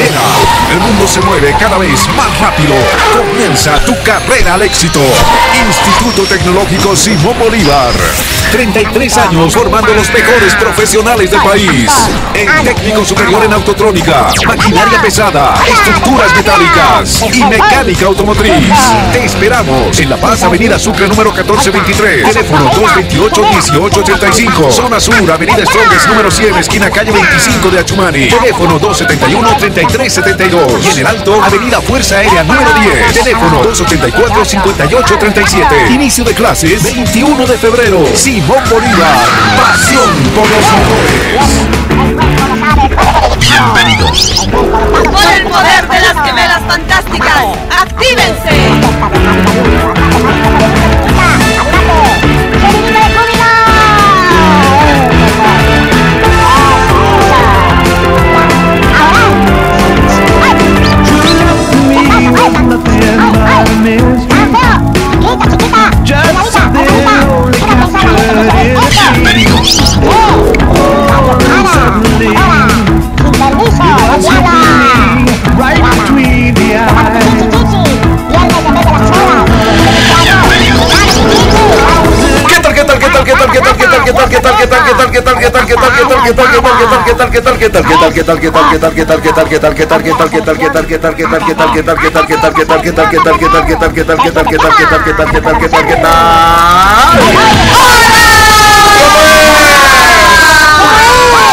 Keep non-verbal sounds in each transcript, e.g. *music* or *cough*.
Mira. El mundo se mueve cada vez más rápido. Comienza tu carrera al éxito. Instituto Tecnológico Simón Bolívar. 33 años formando los mejores profesionales del país. En técnico superior en autotrónica, maquinaria pesada, estructuras metálicas y mecánica automotriz. Te esperamos en La Paz, Avenida Sucre número 1423. Teléfono 228-1885. Zona Sur, Avenida Strongest número 100, esquina calle 25 de Achumani. Teléfono 271-3372. Y en el Alto, Avenida Fuerza Aérea número 10. Teléfono 284-5837. Inicio de clases 21 de febrero. Simón Bolívar. Pasión por los motores. Bienvenidos. Por el poder de las gemelas fantásticas, ¡actívense! Hola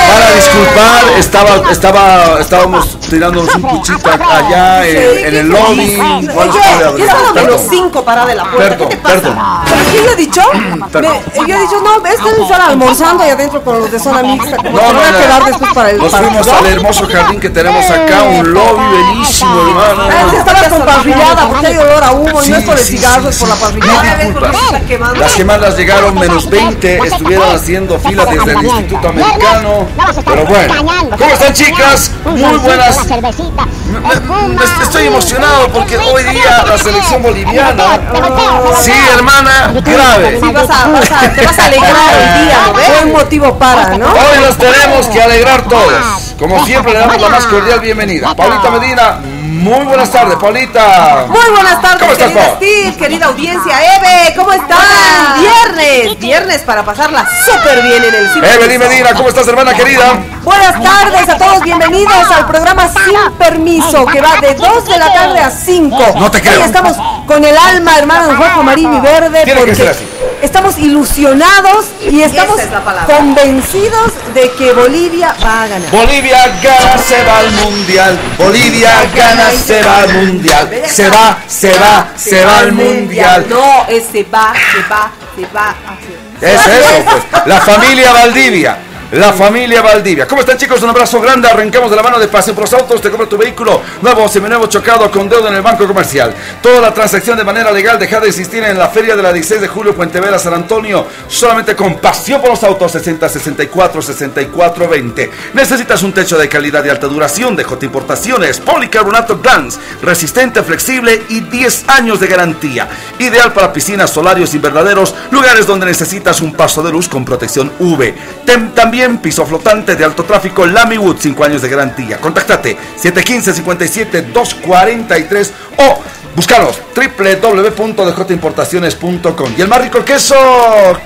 Para disculpar, estaba, estaba, estábamos tirándonos un puchita allá en, en el lobby. ¿Cuál Oye, yo estaba verdad? menos cinco parada en la puerta. Perdón, ¿Qué te pasa? perdón. ¿Sabes qué yo he dicho? *clears throat* Me- yo he dicho, no, es que estar almorzando ahí adentro con los de zona mixta. Como No, no, voy a quedar después para el Nos para- fuimos al hermoso jardín que tenemos acá, un lobby bellísimo, Ah, hermano. sí, estaba con parrillada porque hay olor a humo y no es por el cigarro, sí, es por la parrillada. Las gemadas llegaron menos 20, estuvieron haciendo fila desde el Instituto Americano. Pero bueno, ¿cómo están chicas? Muy buenas. Me- estoy emocionado porque hoy día la selección boliviana. Sí, hermana, grave. Sí, vas a, vas a, te vas a alegrar *laughs* el día, ¿no ves? Buen motivo para, ¿no? Hoy nos tenemos que alegrar todos. Como siempre, le damos la más cordial bienvenida. Paulita Medina, muy buenas tardes, Paulita. Muy buenas tardes, ¿Cómo estás, querida querida audiencia. Eve, ¿cómo están? Viernes, viernes para pasarla súper bien en el cine. Evelyn Medina, ¿cómo estás, hermana querida? Buenas tardes a todos, bienvenidos al programa Sin Permiso, que va de 2 de la tarde a 5. No te creo. Hoy estamos con el alma, hermano, rojo, amarillo y verde, Tiene que ser porque así. Estamos ilusionados y estamos es convencidos de que Bolivia va a ganar. Bolivia gana, se va al mundial. Bolivia gana, se va al mundial. Se va, se va, se va al mundial. No, ese va, se va, se va. Es eso, pues. La familia Valdivia. La familia Valdivia. ¿Cómo están chicos? Un abrazo grande. Arrancamos de la mano de Pasión por los Autos. Te compra tu vehículo nuevo, seminuevo, chocado con deuda en el banco comercial. Toda la transacción de manera legal deja de existir en la feria de la 16 de julio, Puente Vera, San Antonio. Solamente con Pasión por los Autos 60 64 64 20. Necesitas un techo de calidad y alta duración de J Importaciones. Policarbonato Glans. Resistente, flexible y 10 años de garantía. Ideal para piscinas, solarios invernaderos. Lugares donde necesitas un paso de luz con protección UV. Tem- también piso flotante de alto tráfico Lamywood, 5 años de garantía. Contáctate 715-57-243 o búscanos www.djimportaciones.com. Y el más rico queso,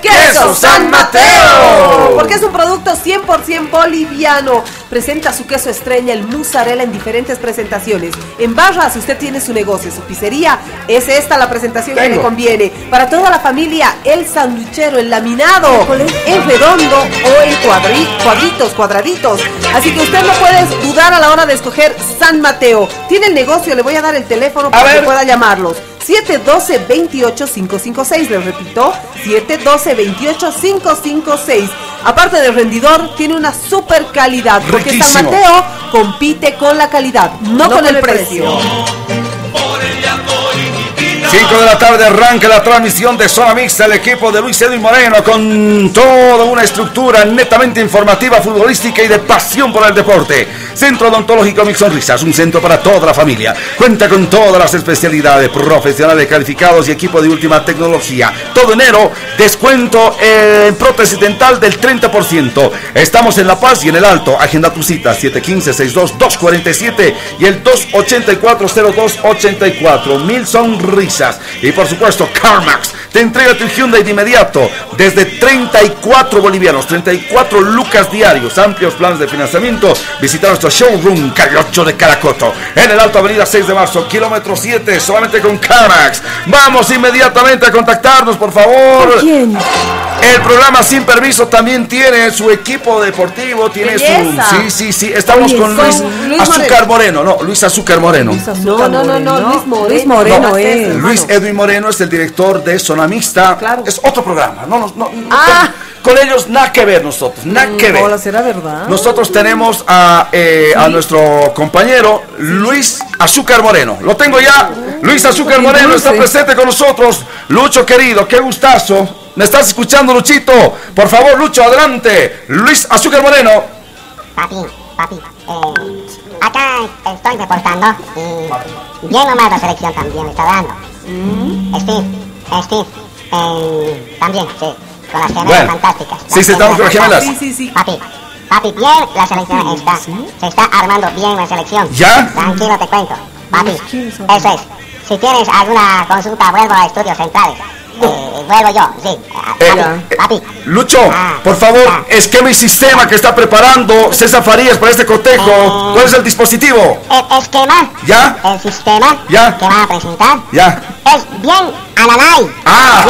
¡Queso San Mateo! Porque es un producto 100% boliviano. Presenta su queso estrella, el mozzarella, en diferentes presentaciones. En barra, si usted tiene su negocio, su pizzería, es esta la presentación que le conviene. Para toda la familia, el sanduchero, el laminado, en redondo o en cuadri- cuadritos, cuadraditos. Así que usted no puede dudar a la hora de escoger San Mateo. Tiene el negocio, le voy a dar el teléfono para que pueda llamarlos. 712-28556, les repito, 712-28556. Aparte del rendidor, tiene una super calidad, porque San. Mateo compite con la calidad, no, con, el precio. 5 de la tarde arranca la transmisión de Zona Mixta, el equipo de Luis Edwin Moreno con toda una estructura netamente informativa, futbolística y de pasión por el deporte. Centro Odontológico Mix Sonrisas, un centro para toda la familia. Cuenta con todas las especialidades, profesionales calificados y equipo de última tecnología. Todo enero, descuento en prótesis dental del 30%. Estamos en La Paz y en el Alto. Agenda tu cita 715-62-247 y el 284-0284. Mil sonrisas. Y por supuesto, CarMax te entrega tu Hyundai de inmediato desde 34 bolivianos, 34 lucas diarios, amplios planes de financiamiento. Visita nuestro showroom Cariocho de Caracoto en el Alto Avenida 6 de marzo, kilómetro 7, solamente con CarMax. Vamos inmediatamente a contactarnos, por favor. ¿Quién? El programa Sin Permiso también tiene su equipo deportivo, tiene Belleza. su... Sí, sí, sí, estamos Oye, con Luis, Luis Azúcar Moreno. no, Luis Azúcar Moreno. No, no, no, no, Luis Moreno. Luis Moreno No, es. Luis Edwin Moreno es el director de Zona Mixta. Claro. Es otro programa. No, no, no, Ah. con, con ellos nada que ver nosotros. Nada que ver. Hola, ¿será verdad? Nosotros tenemos a, eh, a nuestro compañero Luis Azúcar Moreno. Lo tengo ya. Luis Azúcar Moreno está presente con nosotros. Lucho querido, qué gustazo. ¿Me estás escuchando, Luchito? Por favor, Lucho, adelante. Luis Azúcar Moreno. Papi, papi, eh, acá estoy reportando y bien nomás la selección también me está dando. Steve, Steve, eh, también, sí, con las gemelas Bueno. fantásticas. Sí, sí, estamos con las gemelas. Sí, sí, sí. Papi, papi, bien la selección está, se está armando bien la selección. ¿Ya? Tranquilo, te cuento. Papi, eso es. Si tienes alguna consulta, vuelvo a estudios centrales. Eh, vuelvo yo, sí. Ah, Eh, Papi, eh, papi. Lucho, Ah, por favor, esquema y sistema que está preparando César Farías para este cotejo. ¿Cuál es el dispositivo? El esquema, ¿Ya? el sistema Ya. que van a presentar Ya. es bien ananay. Ah.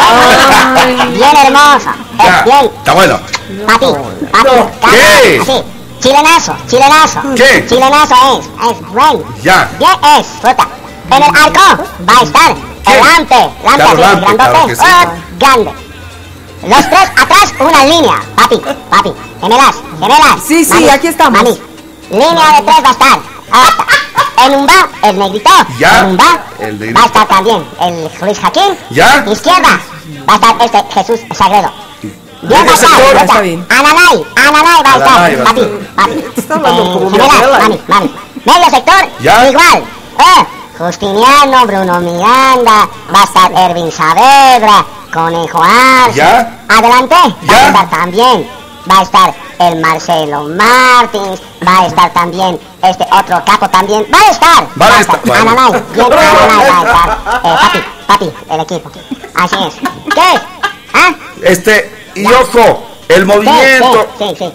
Bien, bien hermoso. Ya. Es bien, Está bueno. papi, papi. ¿Qué? Así. Chilenazo, chilenazo. ¿Qué? Chilenazo es, es bueno. Ya. Bien es, fruta. En el arco va a estar El lampe, lampe grandote, sí. oh, grande. Los tres atrás, una línea, papi, papi. Gemelas, gemelas. Sí, sí, Mami, aquí estamos. Mami, línea de tres va a estar. Ahora, En un va, el negrito. Ya. En un va, El negrito. va a estar también el Luis Jaquín. Ya. Izquierda, va a estar este Jesús Sagredo. Bien va a estar. Ananay, Ananay va a estar, papi, papi. Está hablando Eh, como mami, mami. Medio sector, Ya. igual. Eh, Justiniano, Bruno Miranda, va a estar Ervin Saavedra, Conejo Arce. Ya. Adelante, va Ya. a estar también. Va a estar el Marcelo Martins, va a estar también este otro capo también. Va a estar. Va a estar, bueno. Ananay, bien Ananay va a estar. Eh, papi, papi, el equipo. Así es. ¿Qué? ¿Ah? Este, y ojo, el movimiento. sí, sí, sí.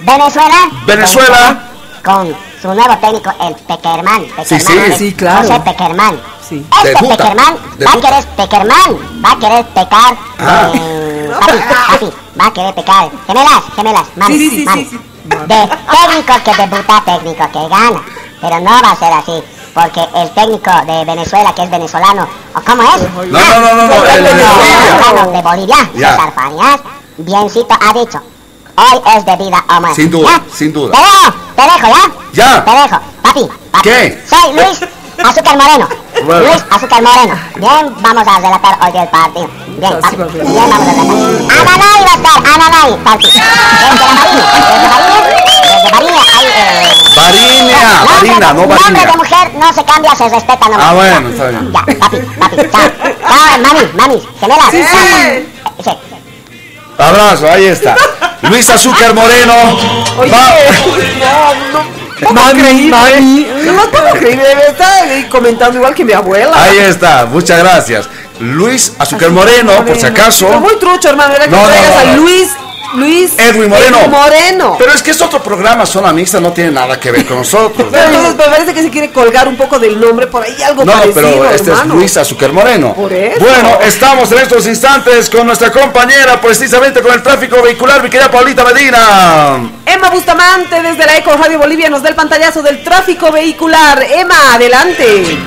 Venezuela. Venezuela. Con su nuevo técnico, el Peckerman. Sí, sí. Peckerman, Sí, claro. José Peckerman. Sí. Este Peckerman va a querer Peckerman. Va a querer pecar. Ah. eh, papi, papi, va a querer pecar. Gemelas, gemelas, mami, Sí, sí, De técnico que debuta, técnico que gana. Pero no va a ser así. Porque el técnico de Venezuela, que es venezolano, ¿o cómo es? No, no, no, no, el de Bolivia. de Bolivia, Ya. César Farías, biencito ha dicho. Hoy es de vida o muerte. Sin duda, ¿Ya? sin duda. Te dejo, te dejo, ¿ya? Ya. Te dejo, papi, papi. ¿Qué? Soy Luis Azúcar Moreno. Bueno. Luis Azúcar Moreno. Bien, vamos a relatar hoy el partido. Bien, papi. Bien, vamos a relatar. Ananay va a estar, Ananay, papi. Desde la Marina, desde Marina, desde Marina, hay... Eh, Barinia, nombre- Barina, no Nombre de mujer no se cambia, se respeta nomás. Ah, bueno, Ya, está bien. Ya, papi, papi, chao. Chao, mami, mami, gemelas. Sí. Sí. Abrazo, ahí está. *laughs* Luis Azúcar Moreno. Va- Mami, mami. No puedo creer, me está comentando igual que mi abuela. Ahí está, muchas gracias. Luis Azúcar Moreno, por si acaso. Pero muy trucho, hermano, era que No, no, traigas no, a no. Luis, Luis Edwin Moreno. Edwin Moreno. Pero es que es otro programa, Zona Mixta, no tiene nada que ver con nosotros. Pero entonces me parece que se quiere colgar un poco del nombre por ahí, algo No, parecido, pero este es. Luis Azúcar Moreno. Por eso. Bueno, estamos en estos instantes con nuestra compañera, precisamente con el tráfico vehicular, mi querida Paulita Medina. Emma Bustamante desde la Eco Radio Bolivia nos da el pantallazo del tráfico vehicular. Emma, adelante.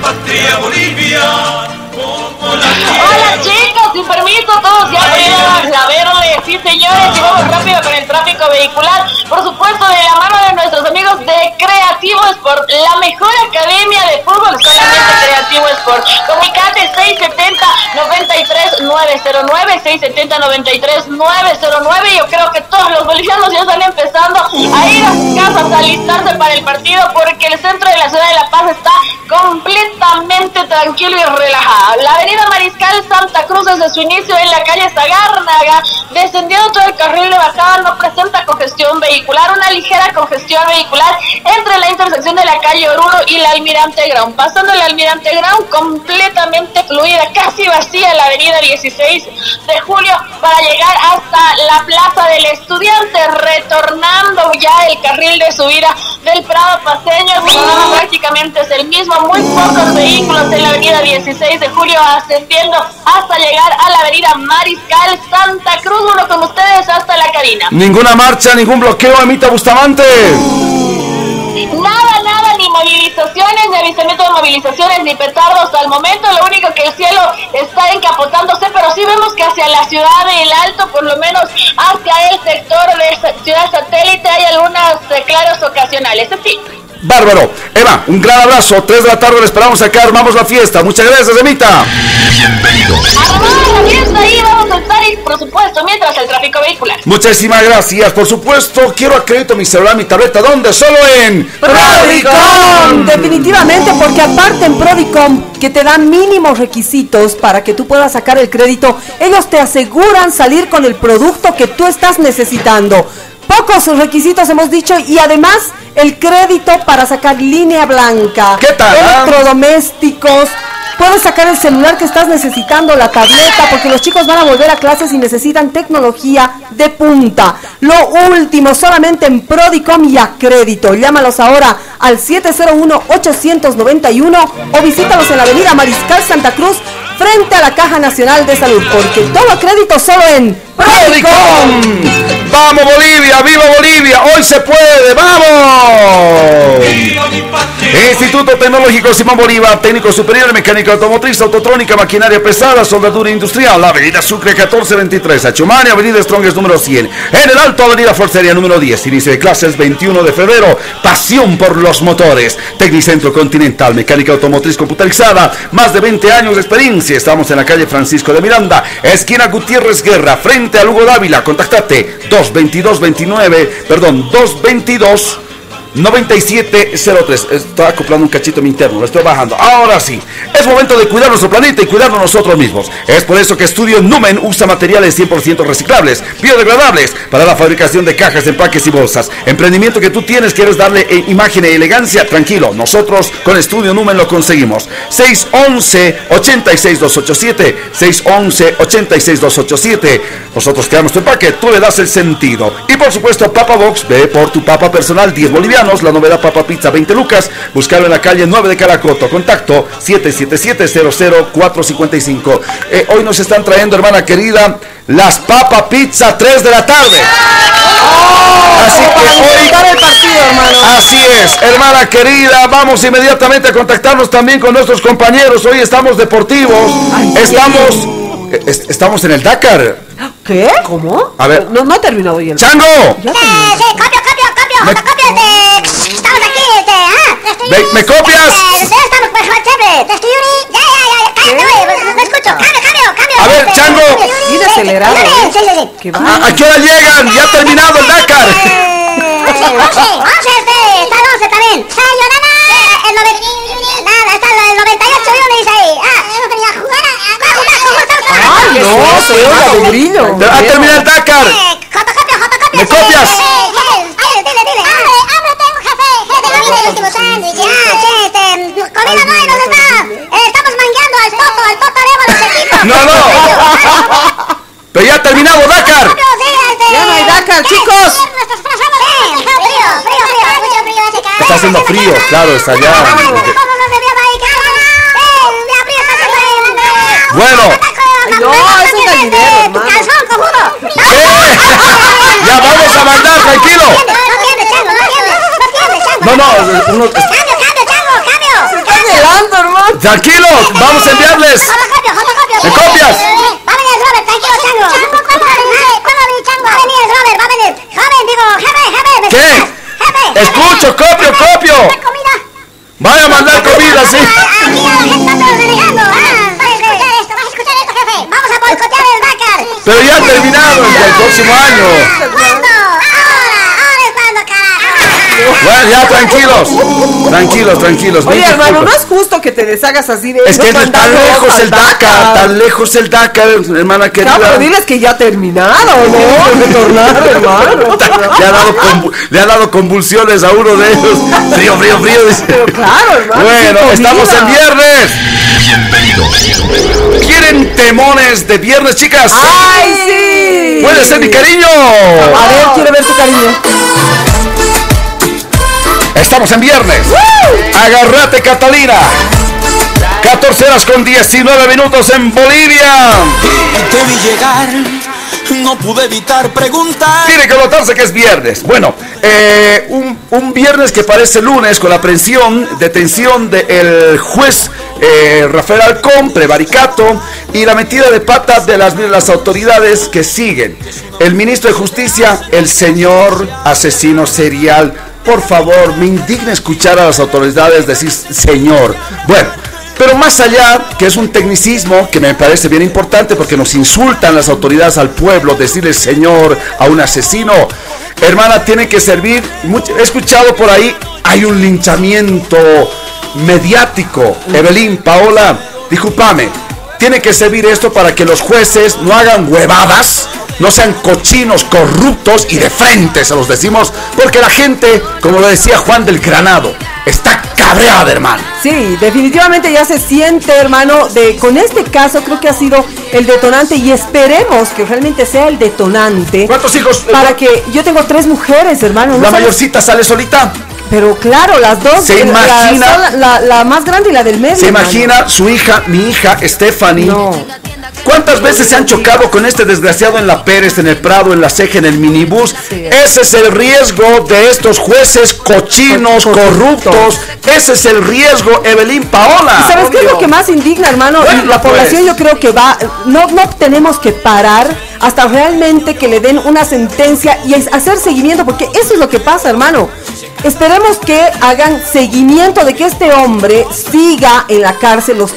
Hola chicos, sin permiso, todos ya abrieron la verde, sí señores, y vamos rápido con el tráfico vehicular, por supuesto de la mano de nuestros amigos de Creativo Sport, la mejor academia de fútbol solamente Creativo Sport. Comunicate 670 909. Yo creo que todos los bolivianos ya están empezando a ir a sus casas a alistarse para el partido porque el centro de la ciudad de La Paz está completamente tranquilo y relajado. La avenida Mariscal Santa Cruz desde su inicio en la calle Zagárnaga, descendiendo todo el carril de bajada, no presenta congestión vehicular, una ligera congestión vehicular entre la intersección de la calle Oruro y la Almirante Ground. Pasando el Almirante Ground, completamente fluida, casi vacía la avenida 16 de julio para llegar hasta la Plaza del Estudiante, retornando ya el carril de subida del Prado Paseño. El programa prácticamente es el mismo, muy pocos vehículos en la avenida 16 de julio ascendiendo hasta llegar a la avenida Mariscal Santa Cruz. Uno con ustedes hasta la cabina. Ninguna marcha, ningún bloqueo, Amita Bustamante. Nada, nada, ni movilizaciones, ni avistamiento de movilizaciones, ni petardos al momento. Lo único que el cielo está encapotándose, pero sí vemos que hacia la ciudad del Alto, por lo menos hacia el sector de ciudad satélite, hay algunas claros ocasionales. Sí. Bárbaro. Eva, un gran abrazo. Tres de la tarde le esperamos acá. Armamos la fiesta. Muchas gracias, Emita. Armamos la fiesta y vamos a estar, y, por supuesto, mientras el tráfico vehicular. Muchísimas gracias. Por supuesto, quiero acredito mi celular, mi tableta. ¿Dónde? Solo en Prodicom. Definitivamente, porque aparte en Prodicom, que te dan mínimos requisitos para que tú puedas sacar el crédito, ellos te aseguran salir con el producto que tú estás necesitando. Pocos requisitos hemos dicho y además el crédito para sacar línea blanca, ¿Qué tal, ah? electrodomésticos. Puedes sacar el celular que estás necesitando, la tableta, porque los chicos van a volver a clases y necesitan tecnología de punta. Lo último, solamente en Prodicom y a crédito. Llámalos ahora al 701-891 o visítalos en la avenida Mariscal Santa Cruz frente a la Caja Nacional de Salud, porque todo crédito solo en Prodicom. ¡Vamos Bolivia! ¡Viva Bolivia! ¡Hoy se puede! ¡Vamos! Instituto Tecnológico Simón Bolívar, técnico superior en mecánica automotriz, autotrónica, maquinaria pesada, soldadura industrial, Avenida Sucre 1423, Achumani, Avenida Strongest número 100, en el Alto Avenida Forcería número 10, inicio de clases 21 de febrero, pasión por los motores, Tecnicentro Continental, mecánica automotriz computarizada, más de 20 años de experiencia, estamos en la calle Francisco de Miranda, esquina Gutiérrez Guerra, frente a Lugo Dávila, contactate 222 29, perdón, 222 9703. Estaba acoplando un cachito mi interno, lo estoy bajando. Ahora sí, es momento de cuidar nuestro planeta y cuidarnos nosotros mismos. Es por eso que Estudio Numen usa materiales 100% reciclables, biodegradables para la fabricación de cajas, empaques y bolsas. Emprendimiento que tú tienes, quieres darle eh, imagen e elegancia, tranquilo. Nosotros con Estudio Numen lo conseguimos. 611 86287 611 86287 Nosotros creamos tu empaque, tú le das el sentido. Y por supuesto, Papa Box, ve por tu papa personal 10 bolivianos la novedad Papa Pizza 20 lucas. Buscarlo en la calle 9 de Caracoto. Contacto 777-00455. Eh, hoy nos están trayendo, hermana querida, las Papa Pizza 3 de la tarde. Así que hoy, el partido, hermano. así es, hermana querida, vamos inmediatamente a contactarnos también con nuestros compañeros. Hoy estamos deportivos, estamos, eh, es- estamos en el Dakar. ¿Qué? ¿Cómo? A ver. No, no ha terminado hoy el... ¡Chango! Ya Eh, sí, copio, copio, copio, Me- este, estamos aquí, este, ah, este, ¿Me- me copias? A ver, Chango. Este, acelerado, ¿eh? Sí, sí, sí. ¿Qué ¿A, va? a qué hora llegan? ¡Ya ha terminado el Dakar! Once, once, once, este, está el once también. Sayonara, el noven- nada, está el 98, Yuri, dice ahí. Ah, no, se brillo. ¡Ha terminado el Dakar! Eh. ¿Me copias? eh, eh, Dile, dile, dile. Hambre, hambre tengo, jefe. Viene el último sándwich. Ah, sí, este, comida no hay, ¿dónde está? Eh, estamos mangueando al Toto, al Toto Areva, los equipos. No, no. ¡Pero ya ha terminado Dakar! Ya no hay Dakar, chicos. Frío, frío, frío, mucho frío hace. Está haciendo frío, claro, está allá. Eh. Bueno. No, es un gallinero, Tu hermano. calzón, cojudo. ¡Eh! ¡Ya vamos a mandar, tranquilo! No. No, no, uno- Cambio, cambio, chango, cambio. Está gelando, hermano. tranquilo, vamos a enviarles. Fotocopio, fotocopio. ¿Me copias? Va a venir el Robert, tranquilo, chango. Chango, ¿cuándo va a venir? ¿Cuándo va a venir chango? Va a venir el Robert, va a venir. Joven, digo, jefe, jefe, ¿me ¿Qué? Jefe. Escucho, copio, copio. ¿Una comida? Vaya a mandar comida, sí. Ah, Aquí la gente. Ah, vas a escuchar esto, vas a escuchar esto, jefe. Vamos a boicotear el Dakar. Pero ya terminado el próximo año. Bueno, ya tranquilos. Tranquilos, tranquilos. Oye, hermano, no es justo que te deshagas así de Es que tan lejos el DACA, tan lejos el DACA, hermana querida. No, pero diles que ya ha terminado, ¿no? Retornar, hermano. *laughs* Le ha, dado le ha dado convulsiones a uno de ellos. Frío, frío, frío. Pero claro, hermano. Bueno, estamos en viernes. Bienvenidos. ¿Quieren temones de viernes, chicas? ¡Ay, sí! Puede ser mi cariño. A ver, quiero ver tu cariño. Estamos en viernes. Agarrate, Catalina. 14 horas con 19 minutos en Bolivia. Te vi llegar, no pude evitar preguntar. Tiene que notarse que es viernes. Bueno, eh, un, viernes que parece lunes con la aprehensión, detención del juez eh, Rafael Alcón, prevaricato y la metida de las, de las autoridades que siguen. El ministro de Justicia, el señor asesino serial por favor, me indigna escuchar a las autoridades decir señor. Bueno, pero más allá, que es un tecnicismo que me parece bien importante porque nos insultan las autoridades al pueblo, decirle señor a un asesino, hermana, tiene que servir, he escuchado por ahí, hay un linchamiento mediático. Evelyn, Paola, discúlpame, tiene que servir esto para que los jueces no hagan huevadas no sean cochinos, corruptos y de frente, se los decimos, porque la gente, como lo decía Juan del Granado, está cabreada, hermano. Sí, definitivamente ya se siente, hermano, de con este caso creo que ha sido el detonante y esperemos que realmente sea el detonante. ¿Cuántos hijos? Para que yo tengo tres mujeres, hermano. ¿La mayorcita sale solita? Pero claro, las dos. Se imagina. La, más grande y la del medio. Se imagina su hija, mi hija, Stephanie. No. ¿Cuántas veces se han chocado con este desgraciado en la Pérez, en el Prado, en la Ceja, en el minibús? Ese es el riesgo de estos jueces cochinos, corruptos. Ese es el riesgo, Evelyn Paola. sabes qué es lo que más indigna, hermano? la población pues. yo creo que va, no, no tenemos que parar hasta realmente que le den una sentencia y hacer seguimiento, porque eso es lo que pasa, hermano. Esperemos que hagan seguimiento de que este hombre siga en la cárcel los,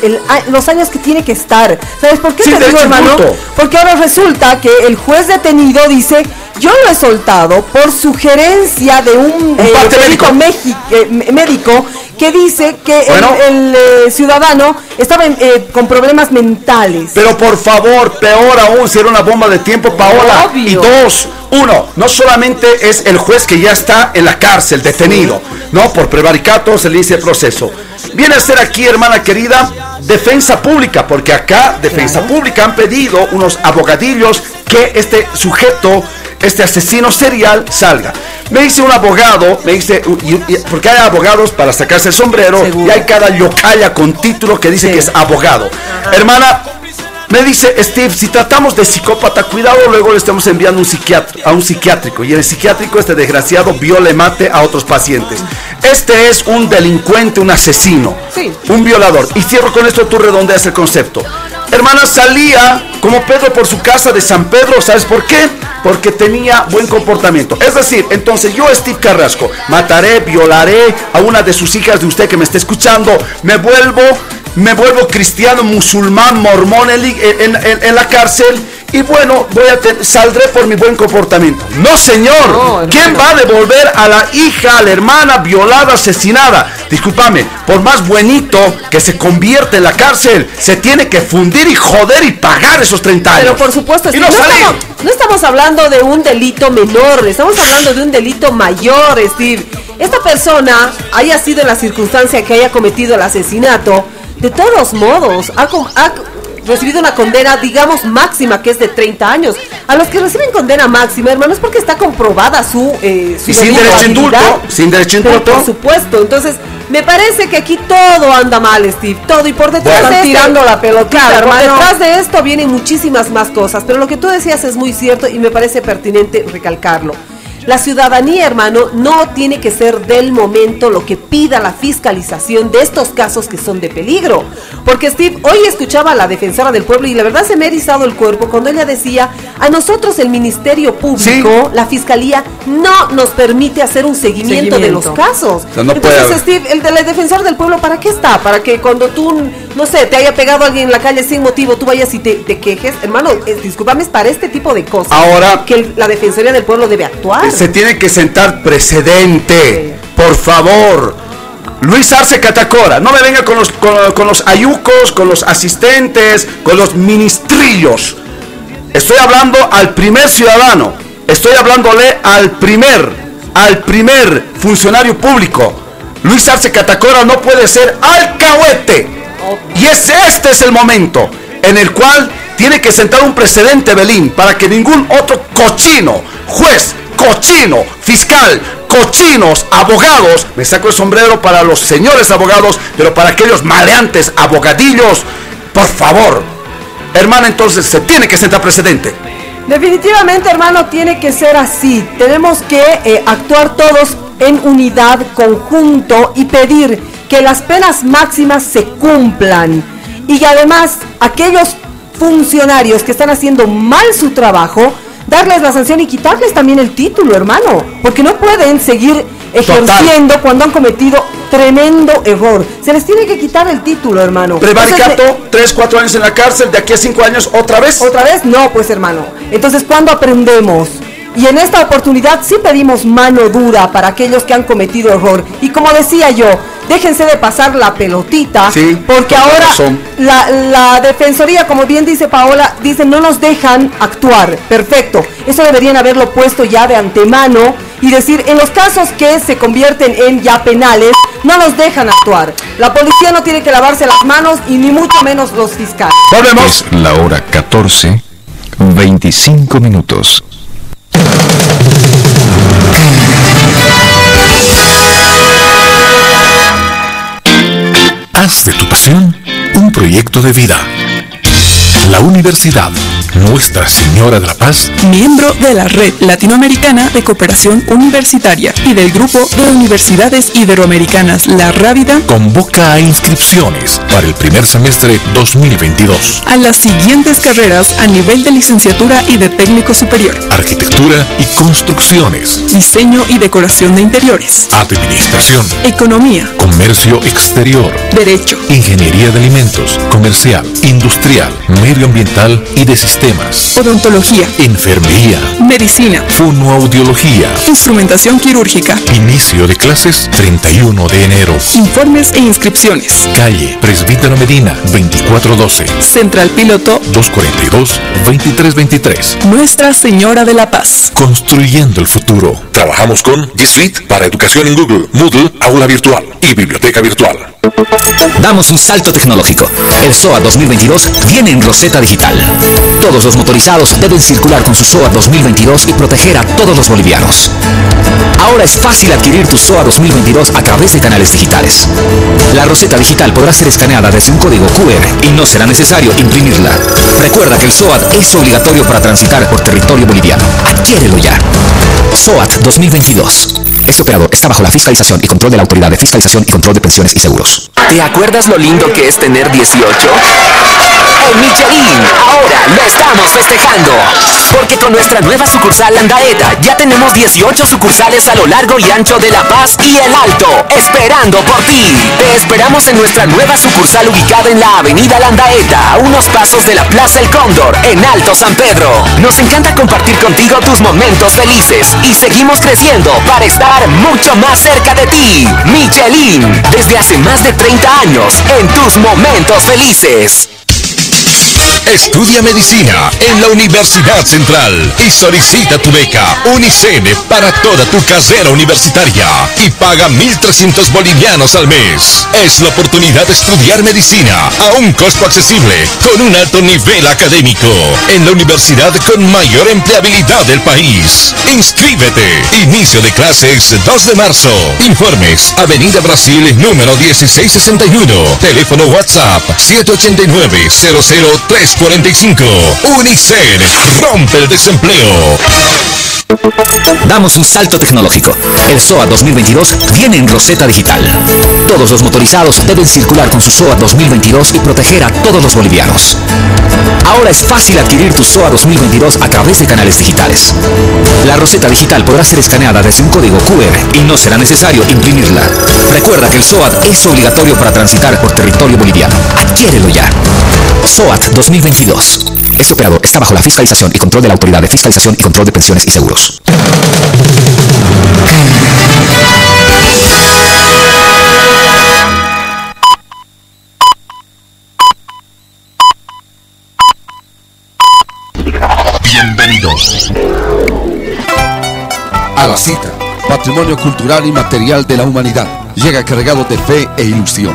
los años que tiene que estar. ¿Sabes por qué te digo, hermano? Porque ahora resulta que el juez detenido dice, yo lo he soltado por sugerencia de un, eh, médico, eh, médico que dice que el, eh, ciudadano estaba eh, con problemas mentales. Pero por favor, peor aún, si era una bomba de tiempo, Paola. Y dos, uno, no solamente es el juez que ya está en la cárcel, detenido, ¿no? Por prevaricato se le dice proceso. Viene a ser aquí, hermana querida, defensa pública, porque acá, defensa pública, han pedido unos abogadillos que este sujeto este asesino serial salga. Me dice un abogado, me dice, porque hay abogados para sacarse el sombrero y hay cada yocaya con título que dice que es abogado. Hermana, me dice Steve, si tratamos de psicópata, cuidado, luego le estamos enviando un a un psiquiátrico. Y en el psiquiátrico este desgraciado viole mate a otros pacientes. Este es un delincuente, un asesino, un violador. Y cierro con esto, tú redondeas el concepto. Hermana, salía como Pedro por su casa de San Pedro, ¿sabes por qué? Porque tenía buen comportamiento. Es decir, entonces yo, Steve Carrasco, mataré, violaré a una de sus hijas de usted que me esté escuchando, me vuelvo me vuelvo cristiano, musulmán, mormón en, la cárcel y bueno, voy a saldré por mi buen comportamiento. No, señor. ¿Quién va a devolver a la hija, a la hermana violada, asesinada? Discúlpame, por más buenito que se convierte en la cárcel, se tiene que fundir y joder y pagar esos 30 años. Pero por supuesto, no, estamos, no estamos hablando de un delito menor, estamos hablando de un delito mayor, Steve. Esta persona haya sido en la circunstancia que haya cometido el asesinato de todos modos, ha, recibido una condena, digamos, máxima, que es de 30 años. A los que reciben condena máxima, hermano, es porque está comprobada su... Eh, y sin derecho indulto, sin derecho indulto. por supuesto, entonces... Me parece que aquí todo anda mal, Steve. Todo. Y por detrás de tirando la pelota. Claro, por detrás de esto vienen muchísimas más cosas. Pero lo que tú decías es muy cierto y me parece pertinente recalcarlo. La ciudadanía, hermano, no tiene que ser del momento lo que pida la fiscalización de estos casos que son de peligro. Porque Steve, hoy escuchaba a la defensora del pueblo y la verdad se me ha erizado el cuerpo cuando ella decía, a nosotros el Ministerio Público, la Fiscalía, no nos permite hacer un seguimiento, de los casos. Entonces, Steve, el, de la defensor del pueblo, ¿para qué está? Para que cuando tú no sé, te haya pegado alguien en la calle sin motivo, tú vayas y te, te quejes, hermano, eh, discúlpame, es para este tipo de cosas. Ahora- Que el- la Defensoría del Pueblo debe actuar. Se tiene que sentar precedente. Por favor. Luis Arce Catacora, no me venga con los, con, con los ayucos, con los asistentes, con los ministrillos. Estoy hablando al primer ciudadano. Estoy hablándole al primer, al primer funcionario público. Luis Arce Catacora no puede ser alcahuete. Y es, este es el momento en el cual tiene que sentar un precedente, Belín, para que ningún otro cochino, juez, cochino, fiscal, cochinos, abogados, me saco el sombrero para los señores abogados, pero para aquellos maleantes abogadillos, por favor, hermana, entonces se tiene que sentar precedente. Definitivamente, hermano, tiene que ser así. Tenemos que eh, actuar todos en unidad, conjunto y pedir que las penas máximas se cumplan. Y que además, aquellos funcionarios que están haciendo mal su trabajo, darles la sanción y quitarles también el título, hermano. Porque no pueden seguir ejerciendo cuando han cometido tremendo error. Se les tiene que quitar el título, hermano. Entonces, Prevaricato, 3, 4 años en la cárcel, de aquí a 5 años otra vez. ¿Otra vez? No, pues hermano. Entonces, ¿cuándo aprendemos? Y en esta oportunidad sí pedimos mano dura para aquellos que han cometido error. Y como decía yo, déjense de pasar la pelotita, Sí, porque ahora la, la defensoría, como bien dice Paola, dice no nos dejan actuar. Perfecto. Eso deberían haberlo puesto ya de antemano y decir, en los casos que se convierten en ya penales, no nos dejan actuar. La policía no tiene que lavarse las manos y ni mucho menos los fiscales. Volvemos. Es la hora 14, 25 minutos. Haz de tu pasión un proyecto de vida. La Universidad Nuestra Señora de la Paz. Miembro de la Red Latinoamericana de Cooperación Universitaria y del Grupo de Universidades Iberoamericanas La Rábida convoca a inscripciones para el primer semestre 2022. a las siguientes carreras a nivel de licenciatura y de técnico superior, Arquitectura y construcciones, diseño y decoración de interiores, administración, economía, comercio exterior, derecho, ingeniería de alimentos, comercial, industrial, medioambiental y de sistemas, odontología, enfermería, medicina, fonoaudiología. instrumentación quirúrgica, Inicio de clases 31 de enero. informes e inscripciones. Calle Presbítero Medina 2412 Central Piloto 242-2323. Nuestra Señora de la Paz. Construyendo el futuro. Trabajamos con G Suite para educación en Google, Moodle, aula virtual y biblioteca virtual. Damos un salto tecnológico. El SOA 2022 viene en Roseta Digital. Todos los motorizados deben circular con su SOA 2022 y proteger a todos los bolivianos. Ahora es fácil adquirir tu SOA 2022 a través de canales digitales. La Roseta Digital podrá ser escaneada desde un código QR y no será necesario imprimirla. Recuerda que el SOAT es obligatorio para transitar por territorio boliviano. Adquiérelo ya. SOAT 2022. Este operador está bajo la fiscalización y control de la Autoridad de Fiscalización y Control de Pensiones y Seguros. ¿Te acuerdas lo lindo que es tener 18? En Michelin, ahora lo estamos festejando. Porque con nuestra nueva sucursal Landaeta ya tenemos 18 sucursales a lo largo y ancho de La Paz y El Alto, esperando por ti. Te esperamos en nuestra nueva sucursal ubicada en la Avenida Landaeta, a unos pasos de la Plaza El Cóndor, en Alto San Pedro. Nos encanta compartir contigo tus momentos felices y seguimos creciendo para estar mucho más cerca de ti. Michelin, desde hace más de 30 años, en tus momentos felices. Estudia medicina en la Universidad Central y solicita tu beca Unicene para toda tu carrera universitaria y paga 1.300 bolivianos al mes. Es la oportunidad de estudiar medicina a un costo accesible con un alto nivel académico en la universidad con mayor empleabilidad del país. Inscríbete. Inicio de clases 2 de marzo. Informes Avenida Brasil número 1661. Teléfono WhatsApp 789 00345. Unicen rompe el desempleo. Damos un salto tecnológico. El SOA 2022 viene en Roseta Digital. Todos los motorizados deben circular con su SOA 2022 y proteger a todos los bolivianos. Ahora es fácil adquirir tu SOA 2022 a través de canales digitales. La Roseta Digital podrá ser escaneada desde un código QR y no será necesario imprimirla. Recuerda que el SOAT es obligatorio para transitar por territorio boliviano. Adquiérelo ya. SOAT 2022. Este operador está bajo la fiscalización y control de la Autoridad de Fiscalización y Control de Pensiones y Seguros. Bienvenidos a la cita. Patrimonio cultural y material de la humanidad. Llega cargado de fe e ilusión.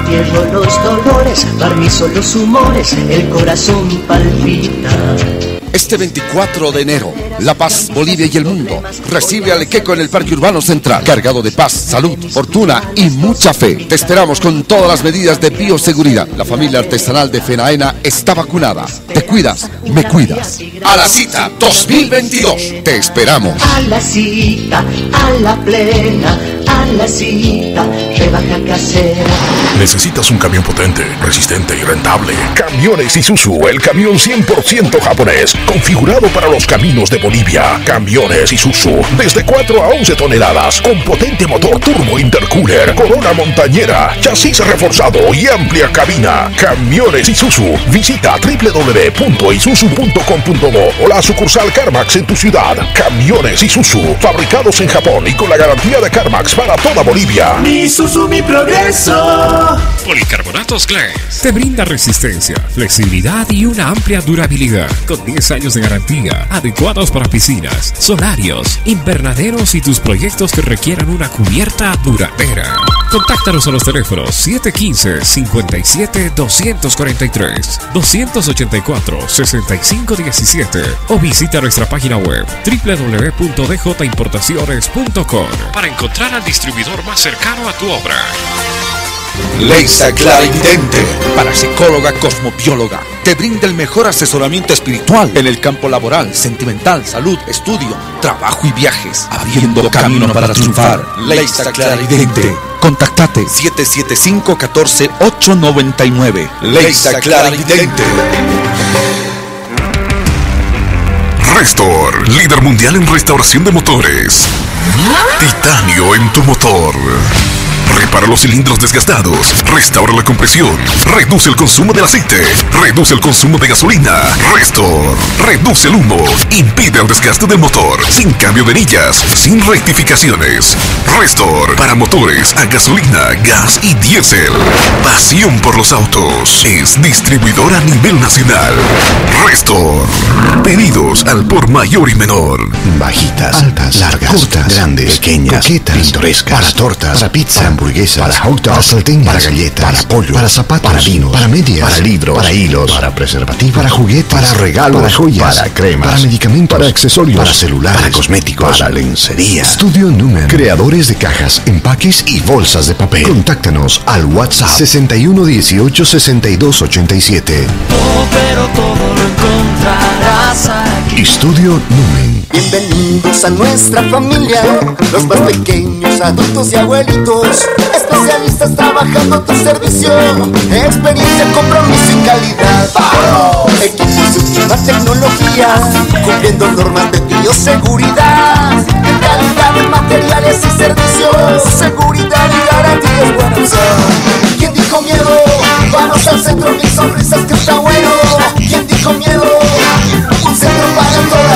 Entierro los dolores, barnizo los humores, el corazón palpita. Este 24 de enero, La Paz, Bolivia y el mundo recibe al Equeco en el Parque Urbano Central, cargado de paz, salud, fortuna y mucha fe. Te esperamos con todas las medidas de bioseguridad. La familia artesanal de Fenaena está vacunada. Te cuidas, me cuidas. A la cita 2022. Te esperamos. A la cita, a la plena, a la cita, rebaja casera. Necesitas un camión potente, resistente y rentable. Camiones Isuzu, el camión 100% japonés, configurado para los caminos de Bolivia. Camiones Isuzu, desde 4 a 11 toneladas, con potente motor turbo intercooler, corona montañera, chasis reforzado y amplia cabina. Camiones Isuzu, visita www.isuzu.com.do o la sucursal CarMax en tu ciudad. Camiones Isuzu, fabricados en Japón y con la garantía de CarMax para toda Bolivia. Mi Isuzu, mi progreso. Policarbonatos Glass te brinda resistencia, flexibilidad y una amplia durabilidad con 10 años de garantía, adecuados para piscinas, solarios, invernaderos y tus proyectos que requieran una cubierta duradera. Contáctanos a los teléfonos 715-57-243, 284-6517 o visita nuestra página web www.djimportaciones.com para encontrar al distribuidor más cercano a tu obra. Leisa Clarividente, parapsicóloga cosmobióloga, te brinda el mejor asesoramiento espiritual en el campo laboral, sentimental, salud, estudio, trabajo y viajes, abriendo camino para triunfar. Leisa Clarividente. Contactate 775-14-899. Leisa Clarividente. Restor, líder mundial en restauración de motores. Titanio en tu motor. Repara los cilindros desgastados, restaura la compresión, reduce el consumo del aceite, reduce el consumo de gasolina, Restor, reduce el humo, impide el desgaste del motor, sin cambio de anillas, sin rectificaciones. Restor, para motores a gasolina, gas y diésel. Pasión por los autos, es distribuidor a nivel nacional. Restor, pedidos al por mayor y menor. Bajitas, altas, largas, cortas, grandes, pequeñas, coquetas, pintorescas, para tortas, para pizza, para hamburguesas, para hot dogs, para salteñas, para galletas, para pollo, para zapatos, para vinos, para medias, para libros, para hilos, para preservativos, para juguetes, para regalos, para joyas, para cremas, para medicamentos, para accesorios, para celulares, para cosméticos, para lencería. Estudio Numen, creadores de cajas, empaques y bolsas de papel. Contáctanos al WhatsApp 61 18 62 87. pero todo lo encontrarás aquí. Estudio Numen. Bienvenidos a nuestra familia, los más pequeños, adultos y abuelitos, especialistas trabajando a tu servicio, experiencia, compromiso y calidad. Equipos de última tecnología, cumpliendo normas de bioseguridad, calidad de materiales y servicios, seguridad y garantías buenas. ¿Quién dijo miedo? Vamos al centro, mil sonrisas que está bueno. ¿Quién dijo miedo?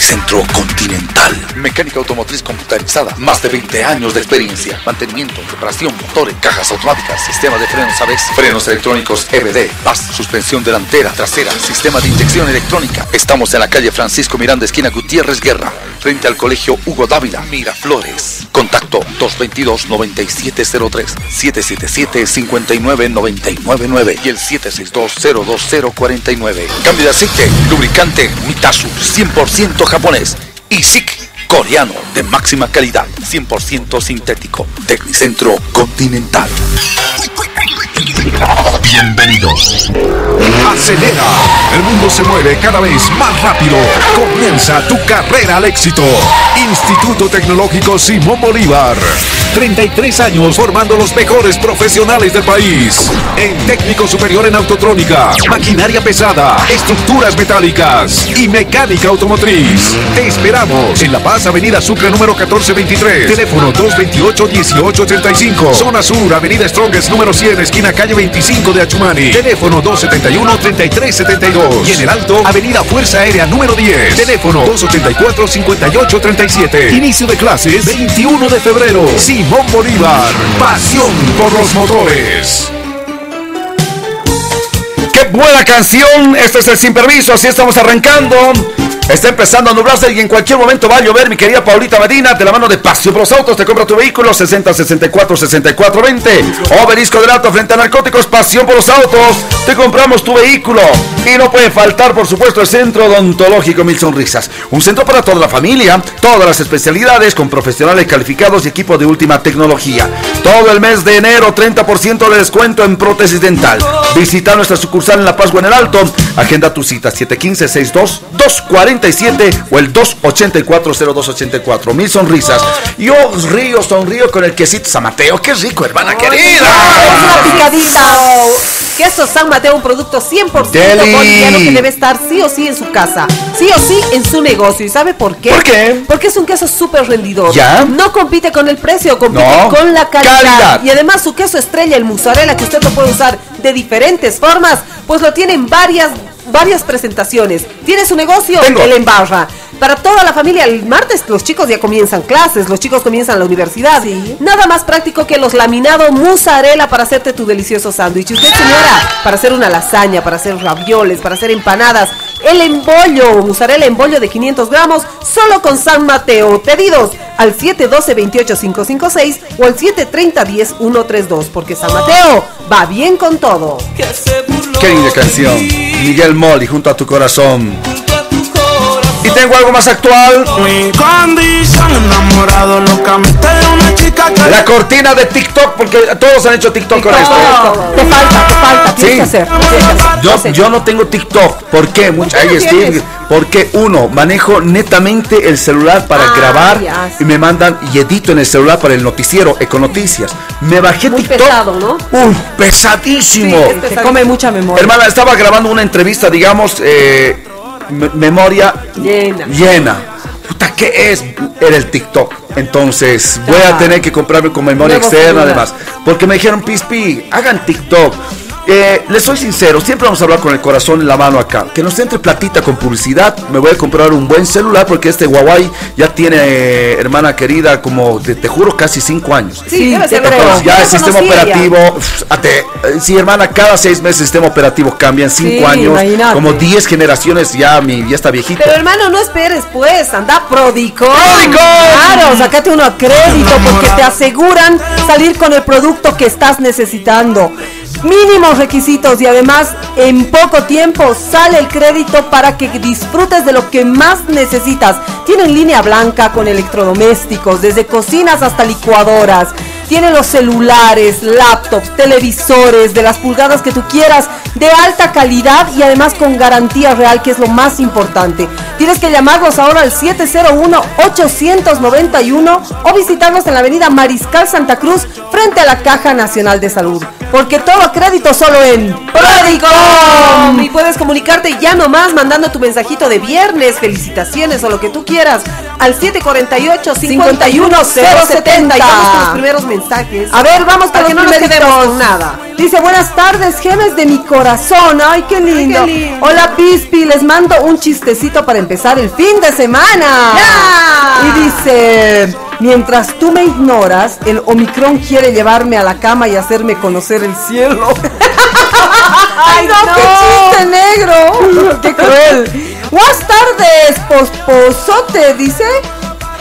Tecnicentro Continental. Mecánica automotriz computarizada. Más de 20 años de experiencia. Mantenimiento, reparación, motores, cajas automáticas, sistema de frenos ABS, frenos electrónicos EBD, PAS, suspensión delantera, trasera, sistema de inyección electrónica. Estamos en la calle Francisco Miranda, esquina Gutiérrez Guerra, frente al colegio Hugo Dávila, Miraflores. Contacto 222-9703, 777-59999 y el 762-02049. Cambio de aceite, lubricante Mitasu, 100% japonés. Y SIC coreano de máxima calidad, 100% sintético. Tecnicentro Continental. Bienvenidos. Acelera. El mundo se mueve cada vez más rápido. Comienza tu carrera al éxito. Instituto Tecnológico Simón Bolívar. 33 años formando los mejores profesionales del país. En técnico superior en autotrónica, maquinaria pesada, estructuras metálicas y mecánica automotriz. Te esperamos en La Paz, Avenida Sucre número 1423. Teléfono 228-1835. Zona Sur, Avenida Strongest número 100, esquina calle 25 de Teléfono 271-3372. Y en el Alto, Avenida Fuerza Aérea número 10. Teléfono 284-5837. Inicio de clases 21 de febrero. Simón Bolívar. Pasión por los motores. ¡Qué buena canción! Este es el Sin Permiso, así estamos arrancando. Está empezando a nublarse y en cualquier momento va a llover, mi querida Paulita Medina, de la mano de Pasión por los Autos, te compra tu vehículo 60 64 64 20. Obelisco del Alto frente a narcóticos, Pasión por los Autos, te compramos tu vehículo. Y no puede faltar, por supuesto, el Centro Odontológico Mil Sonrisas. Un centro para toda la familia, todas las especialidades, con profesionales calificados y equipo de última tecnología. Todo el mes de enero, 30% de descuento en prótesis dental. Visita nuestra sucursal en La Paz en el Alto. Agenda tu cita 715 62 240 o el 284-0284. Mil sonrisas. Yo río, sonrío con el quesito San Mateo. Qué rico, hermana querida. Una picadita. Queso San Mateo, un producto 100% Deli. boliviano que debe estar sí o sí en su casa, sí o sí en su negocio. ¿Y sabe por qué? ¿Por qué? Porque es un queso súper rendidor. ¿Ya? No compite con el precio, compite No. con la calidad. Calidad. Y además su queso estrella, el mozzarella, que usted lo puede usar de diferentes formas, pues lo tiene en varias, varias presentaciones. Tiene su negocio, Tengo. el embarra. Para toda la familia, el martes los chicos ya comienzan clases, los chicos comienzan la universidad. Nada más práctico que los laminados mozzarella para hacerte tu delicioso sándwich. Y Usted, señora, para hacer una lasaña, para hacer ravioles, para hacer empanadas, el embollo, mozzarella embollo de 500 gramos, solo con San Mateo. Pedidos al 712-28556 o al 730-10132, porque San Mateo va bien con todo. Qué linda canción. Miguel Molly junto a tu corazón. Y tengo algo más actual. La cortina de TikTok, porque todos han hecho TikTok con esto. Te falta, te falta, tienes Sí. que hacer. tienes que hacer. Yo, yo no tengo TikTok. ¿Por qué? Mucha, ¿Por qué ahí Steve, porque uno, manejo netamente el celular para Ah, grabar ya, y me mandan y edito en el celular para el noticiero Econoticias. Me bajé Muy TikTok. pesado, ¿no? Uf, pesadísimo. Sí, es pesado. Se come mucha memoria. Hermana, estaba grabando una entrevista, digamos, eh, me- memoria Llena. llena. Puta, ¿qué es? Era el TikTok. Entonces, voy a tener que comprarme con memoria externa, además. Porque me dijeron, Pispi, hagan TikTok. Eh, les soy sincero, siempre vamos a hablar con el corazón en la mano acá. Que nos entre platita con publicidad. Me voy a comprar un buen celular porque este Huawei ya tiene, eh, hermana querida, como te, te juro, casi cinco años. Sí, Entonces, creo. ya el sistema operativo, ate- eh, sí hermana, cada seis meses el sistema operativo cambia en cinco Sí, años, imagínate. como 10 generaciones ya mi ya está viejito. Pero hermano, no esperes pues, anda Prodicom. ¡Prodicom! Claro, sácate uno a crédito porque te aseguran salir con el producto que estás necesitando. Mínimos requisitos y además en poco tiempo sale el crédito para que disfrutes de lo que más necesitas. Tienen línea blanca con electrodomésticos, desde cocinas hasta licuadoras. Tienen los celulares, laptops, televisores de las pulgadas que tú quieras, de alta calidad y además con garantía real, que es lo más importante. Tienes que llamarlos ahora al 701-891 o visitarnos en la avenida Mariscal Santa Cruz frente a la Caja Nacional de Salud. porque todo crédito solo en Prodicom. Y puedes comunicarte ya nomás mandando tu mensajito de viernes, felicitaciones o lo que tú quieras al 748 51070 Y vamos con los primeros mensajes. A ver, vamos con Para que no nos quedemos con nada. Dice, buenas tardes, gemes de mi corazón. Ay, qué lindo. lindo. Hola, Pispi, les mando un chistecito para empezar el fin de semana. Y dice, mientras tú me ignoras, el Omicron quiere llevarme a la cama y hacerme conocer el cielo. *laughs* Ay, no, qué chiste negro. *laughs* qué cruel. Buenas tardes, posposote, dice.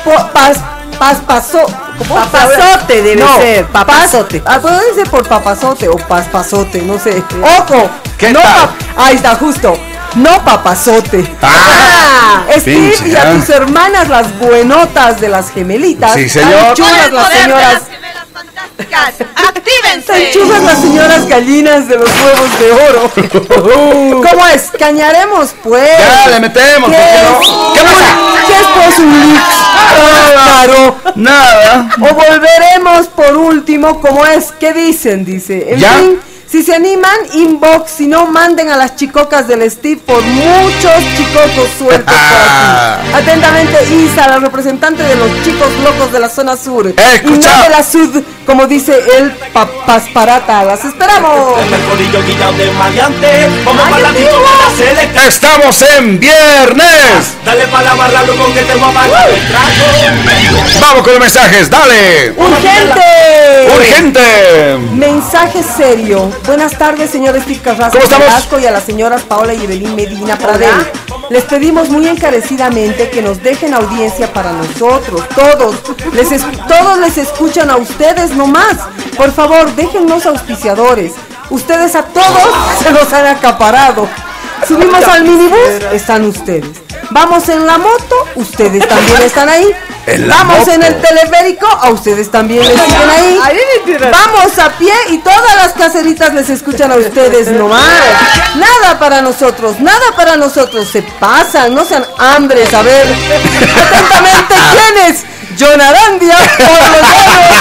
Po- pas, pas, paso. ¿cómo? Papazote debe No, ser, papazote. Ah, ¿puedo decir por papazote o paspazote? No sé. Ojo. ¿Qué no tal? Ahí está, justo. No papazote. Ah, Steve pinche, y a ah. tus hermanas las buenotas de las gemelitas. Sí, señor. Chulas las señoras. Tan chulas las señoras gallinas de los huevos de oro. *laughs* ¿Cómo es? Cañaremos, pues. Ya, le metemos, ¿Qué ¿por qué no? es? ¿Qué pasa? ¿Qué es pues un mix? Claro. Nada. O volveremos por último, como es, ¿qué dicen? Dice. En ¿Ya? fin, si se animan, inbox, si no, manden a las chicocas del Steve por muchos chicocos sueltos por aquí. *laughs* Atentamente, Isa, la representante de los chicos locos de la zona sur. y escucha. no de la sud, como dice el papasparata. Las esperamos. Estamos en viernes. Dale pa' la barra, loco, que te voy a pagar el trago. Vamos con los mensajes, dale. ¡Urgente! Urgente. Mensaje serio. Buenas tardes, señor Steve Carrasco y a las señoras Paola y Evelyn Medina Pradel. Les pedimos muy encarecidamente que nos dejen audiencia para nosotros, todos. Les es- todos les escuchan a ustedes nomás. Por favor, déjennos auspiciadores. Ustedes a todos *laughs* se los han acaparado. Subimos al minibús, están ustedes. Vamos en la moto, ustedes también están ahí. *laughs* En la Vamos en el teleférico, a ustedes también les siguen ahí. *laughs* Vamos a pie y todas las caseritas les escuchan a ustedes nomás. Nada para nosotros, nada para nosotros. Se pasan, no sean hambres. A ver, atentamente, *laughs* ¿quiénes? John Arandia, Pablo Radio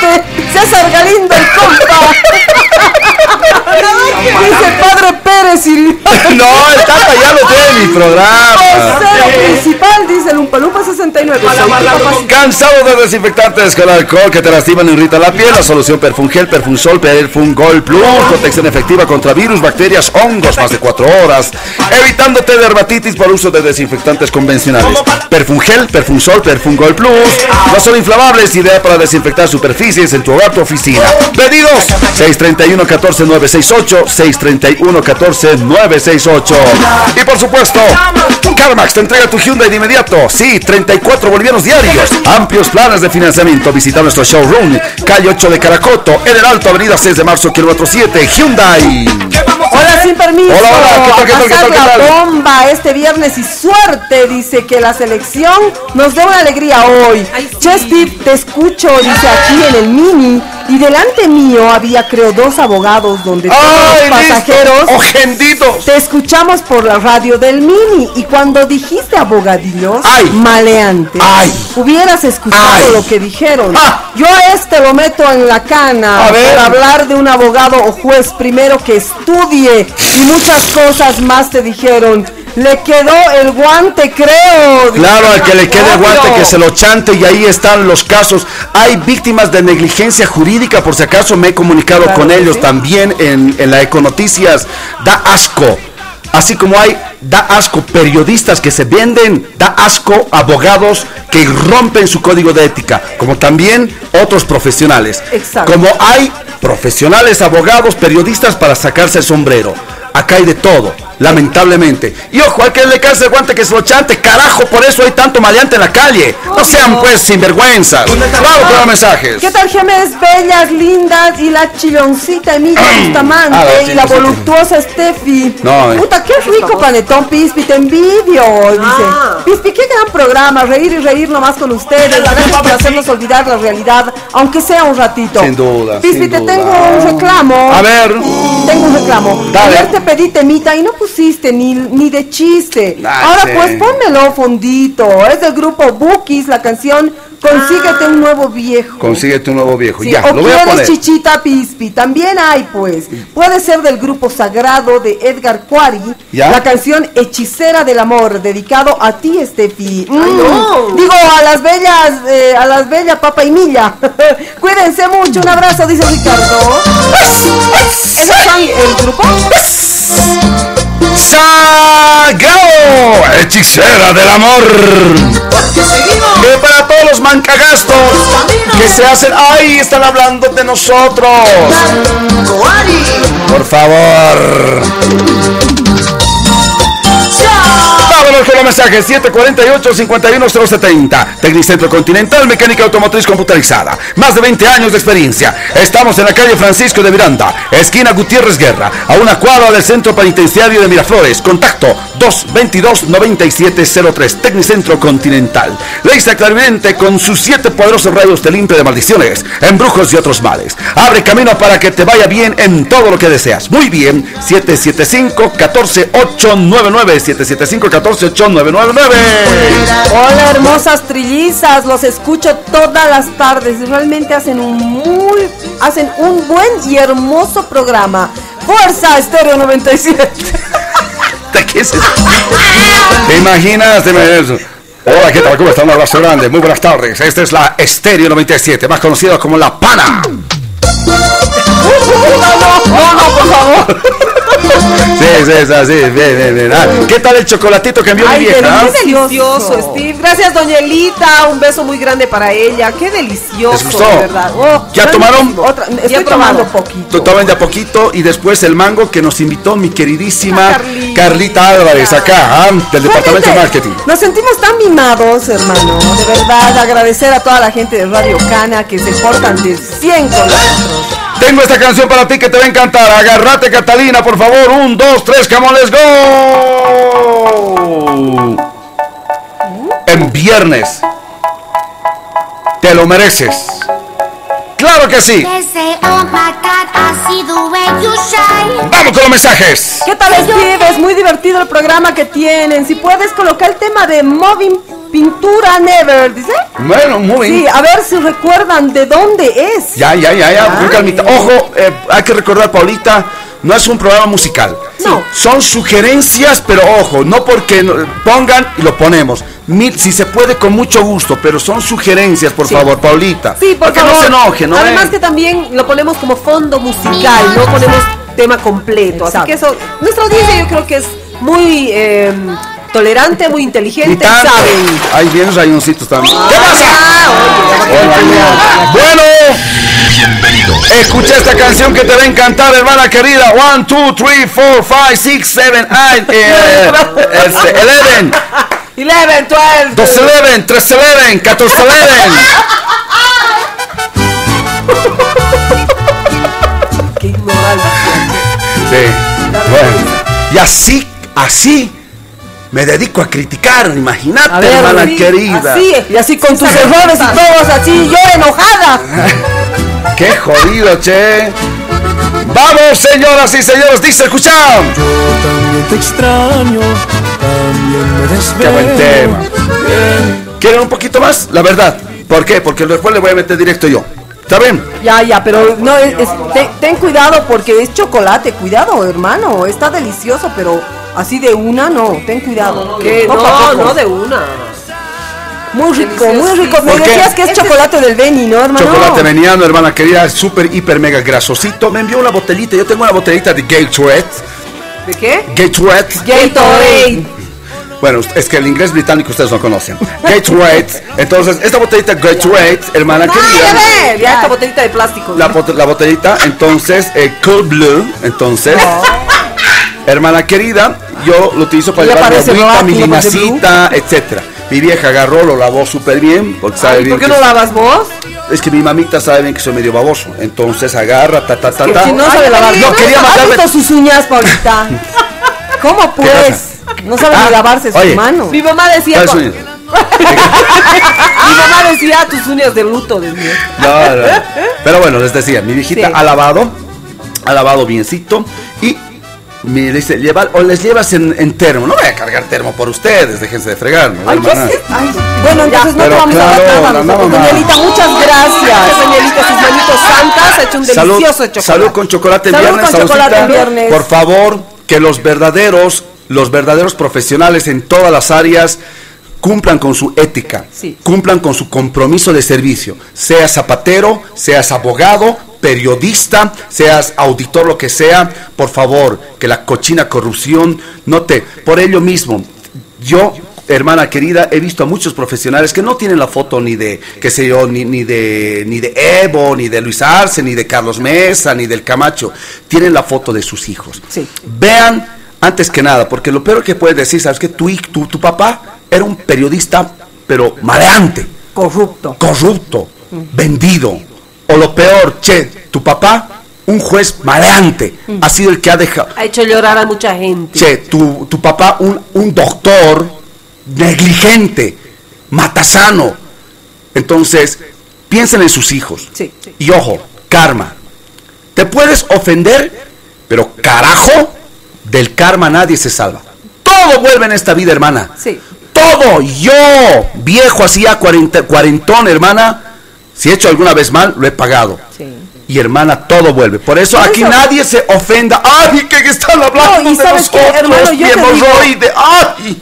Gente, César Galindo, el compa. Dice Padre Pérez y *laughs* No, el tata ya lo tiene en mi programa. Vocero principal, dice el Umpalumpa 69. Soy capaz- Cansado de desinfectantes con alcohol que te lastiman y irritan la piel, la solución Perfungel, Perfumsol, Perfungol Plus, protección efectiva contra virus, bacterias, hongos, más de 4 horas, evitándote dermatitis por uso de desinfectantes convencionales. Perfungel, Perfumsol, Perfungol Plus, no son inflamables, idea para desinfectar superficies en tu hogar, tu oficina. Pedidos 631 14 968, 631 14 968. Y por supuesto, CarMax te entrega tu Hyundai de inmediato. Sí, 34 bolivianos diarios. Amplios planes de financiamiento. Visita nuestro showroom. Calle 8 de Caracoto. En el Alto, Avenida 6 de Marzo, kilómetro 7. Hyundai. Hola, sin permiso. Hola, hola, ¿qué tal, qué tal, qué tal, qué la bomba este viernes y suerte, dice que la selección nos dé una alegría hoy. Che, Steve, te escucho, dice aquí en el mini. Y delante mío había, creo, dos abogados donde todos ¡Ay, los pasajeros ¡Ojenditos! te escuchamos por la radio del mini. Y cuando dijiste abogadillos, maleante, hubieras escuchado Ay. lo que dijeron. Ah. Yo este lo meto en la cana A ver. por hablar de un abogado o juez primero que estudie y muchas cosas más te dijeron. Le quedó el guante, creo. Claro, al que le quede Obvio. guante, que se lo chante y ahí están los casos. Hay víctimas de negligencia jurídica, por si acaso me he comunicado Claro con ellos sí. también en, en la Econoticias. Da asco. Así como hay, da asco periodistas que se venden, da asco abogados que rompen su código de ética, como también otros profesionales. Exacto. Como hay profesionales, abogados, periodistas para sacarse el sombrero. Acá hay de todo, lamentablemente. Y ojo, al que le calce el guante que se lo chante, carajo, por eso hay tanto maleante en la calle. No sean pues sinvergüenzas. Vamos con los mensajes. ¿Qué tal, gemes bellas, lindas y la chiloncita Emilia Bustamante Ah, y la voluptuosa Steffi? No, eh. Puta, qué rico panetón, Pispi, te envidio. Dice, Pispi, qué gran programa, reír y reír nomás con ustedes. Gracias por hacernos olvidar la realidad, aunque sea un ratito. Sin duda, Pispi, sin te duda. tengo un reclamo. A ver. Tengo un reclamo. Dale. Ayer te pedí temita y no pusiste ni, ni de chiste. Ay, Ahora sí. pues pónmelo fondito. Es del grupo Bookies, la canción consíguete un nuevo viejo. Consíguete un nuevo viejo. Sí, ya, o lo voy a poner. chichita pispi, también hay pues. Puede ser del grupo sagrado de Edgar Cuari, ¿Ya? la canción Hechicera del Amor, dedicado a ti, Estefi. Mm, no. Digo, a las bellas, eh, a las bellas Papa y Milla. *laughs* Cuídense mucho, un abrazo, dice Ricardo. *laughs* ¿Esos son el grupo? *laughs* ¡Sagrado! Hechicera del amor. Que para todos los mancagastos que se hacen. ¡Ay! Están hablando de nosotros. Por favor. Vámonos con los mensajes. 748-51070 Tecnicentro Continental, mecánica automotriz computarizada. Más de 20 años de experiencia. Estamos en la calle Francisco de Miranda Esquina Gutiérrez Guerra A una cuadra del Centro Penitenciario de Miraflores. Contacto 222-9703 Tecnicentro Continental. Leisa Clarividente con sus siete poderosos rayos te limpia de maldiciones Embrujos y otros males. Abre camino para que te vaya bien en todo lo que deseas. Muy bien 775-14899 775-14899 Hola hermosas trillizas, los escucho todas las tardes. Realmente hacen un muy, hacen un buen y hermoso programa. Fuerza Estéreo 97. *laughs* ¿De qué es eso? ¿Te imaginas? Hola, ¿qué tal? ¿Cómo está? Un abrazo grande. Muy buenas tardes. Esta es la Estéreo 97, más conocida como La Pana. No, no, por favor. Sí, sí, es así. Bien, bien, bien. Ah, ¿Qué tal el chocolatito que envió mi Ay, vieja? ah? qué delicioso, Steve. Gracias, doña Elita. Un beso muy grande para ella. Qué delicioso, ¿Les gustó? de verdad. Oh, ¿Ya tomaron? Otra, Ya estoy he tomando poquito. Tomaban de a poquito y después el mango que nos invitó mi queridísima Carlita. Carlita Álvarez acá, ah, del departamento de marketing. Nos sentimos tan mimados, hermano. De verdad, agradecer a toda la gente de Radio Cana que se portan de 100 con nosotros. Tengo esta canción para ti que te va a encantar. Agárrate, Catalina, por favor. Un, dos, tres, come on, let's go. En viernes. Te lo mereces. Claro que sí. Vamos con los mensajes. ¿Qué tal, Steve? Es muy divertido el programa que tienen. Si puedes colocar el tema de Moving Pintura Never, ¿dice? Bueno, muy Sí, a ver si recuerdan de dónde es. Ya, ya, ya, ya. Ojo, eh, hay que recordar, Paulita, no es un programa musical. No. Son sugerencias, pero ojo, no porque pongan y lo ponemos. Mil- si se puede, con mucho gusto, pero son sugerencias, por favor, Paulita. Sí, por Para que favor. no se enoje, ¿no? Además eh? que también lo ponemos como fondo musical, no ponemos tema completo. Así que eso, nuestra audiencia yo creo que es muy eh, tolerante, muy inteligente, tanto. saben. Hay bien rayoncitos también. ¿Qué Ah, pasa? Hola, Bueno, Bienvenido. escucha esta canción que te va a encantar, hermana querida. One, two, three, four, five, six, seven, eight, *laughs* eh, este, eleven. 11, 12. 2 11, 3 11, 14 11. Qué inmoral. Sí. Bueno. Y así, así me dedico a criticar, imagínate, ver, hermana querida. Así, y así con tus Sabe errores y todos así, yo enojada. *laughs* Qué jodido, che. Vamos, señoras y señores, dice, escuchad. También te extraño, también me desvelo. Qué buen tema. ¿Quieren un poquito más? La verdad. ¿Por qué? Porque después le voy a meter directo yo. ¿Está bien? Ya, ya, pero no, es- es- ten, ten cuidado porque es chocolate, cuidado, hermano, está delicioso, pero así de una no, ten cuidado. No, no de una. Muy rico, muy rico. Me decías que es Este- chocolate del Beni, ¿no, hermano? Chocolate veniano, hermana querida, súper, hiper, mega grasosito. Me envió una botellita. Yo tengo una botellita de Gatorade. ¿De qué? Gatorade. Gatorade. Bueno, es que el inglés británico ustedes no conocen. Gatorade. Entonces, esta botellita Gatorade, hermana ya querida. ve, ya esta botellita de plástico. La, bot- la botellita, entonces, eh, Cold Blue, entonces, hermana querida, yo lo utilizo para llevar agüita, mi limacita, etcétera. Mi vieja agarró, lo lavó súper bien, porque sabe Ay, bien ¿Por qué que no lavas vos? es que mi mamita sabe bien que soy medio baboso. Entonces agarra, ta, ta, ta, ta. si no sabe lavar. No, quería ¿Has mandarme. visto sus uñas, Paulita? *laughs* ¿Cómo pues? No sabe Ah, ni lavarse sus oye. manos. Mi mamá decía. *laughs* Mi mamá decía tus uñas de luto, decía. No, no. Pero bueno, les decía, mi viejita Sí. ha lavado, ha lavado biencito y Me dice, llevar, o les llevas en, en termo. No voy a cargar termo por ustedes, déjense de fregar, ¿no? Ay, ¿qué hermana? es? Ay, bueno, entonces no te vamos a dar nada. Elita, muchas gracias. Elita, sus manitos santas, ha hecho un Salud, delicioso chocolate. salud con chocolate en Salud viernes, con chocolate en viernes. Por favor, que los verdaderos, los verdaderos profesionales en todas las áreas cumplan con su ética, cumplan con su compromiso de servicio, seas zapatero, seas abogado, periodista, seas auditor, lo que sea, por favor, que la cochina corrupción no te, por ello mismo, yo hermana querida, he visto a muchos profesionales que no tienen la foto ni de, qué sé yo, ni, ni de ni de Evo, ni de Luis Arce, ni de Carlos Mesa, ni del Camacho. Tienen la foto de sus hijos. Vean, antes que nada, porque lo peor que puedes decir, ¿sabes que tu, hij- tu, tu papá era un periodista, pero maleante. Corrupto. Corrupto, vendido. O lo peor, che, tu papá, un juez maleante, ha sido el que ha dejado... Ha hecho llorar a mucha gente. Che, tu, tu papá, un, un doctor negligente, matasano. Entonces, piensen en sus hijos. Y ojo, karma. Te puedes ofender, pero carajo, del karma nadie se salva. Todo vuelve en esta vida, hermana. Sí. Todo. Yo, viejo, cuarenta- cuarentón, hermana, si he hecho alguna vez mal, lo he pagado. Y hermana, todo vuelve. Por eso aquí eso- nadie se ofenda. ¡Ay, que están hablando No, y de sabes qué, nosotros, hermano, yo te digo-.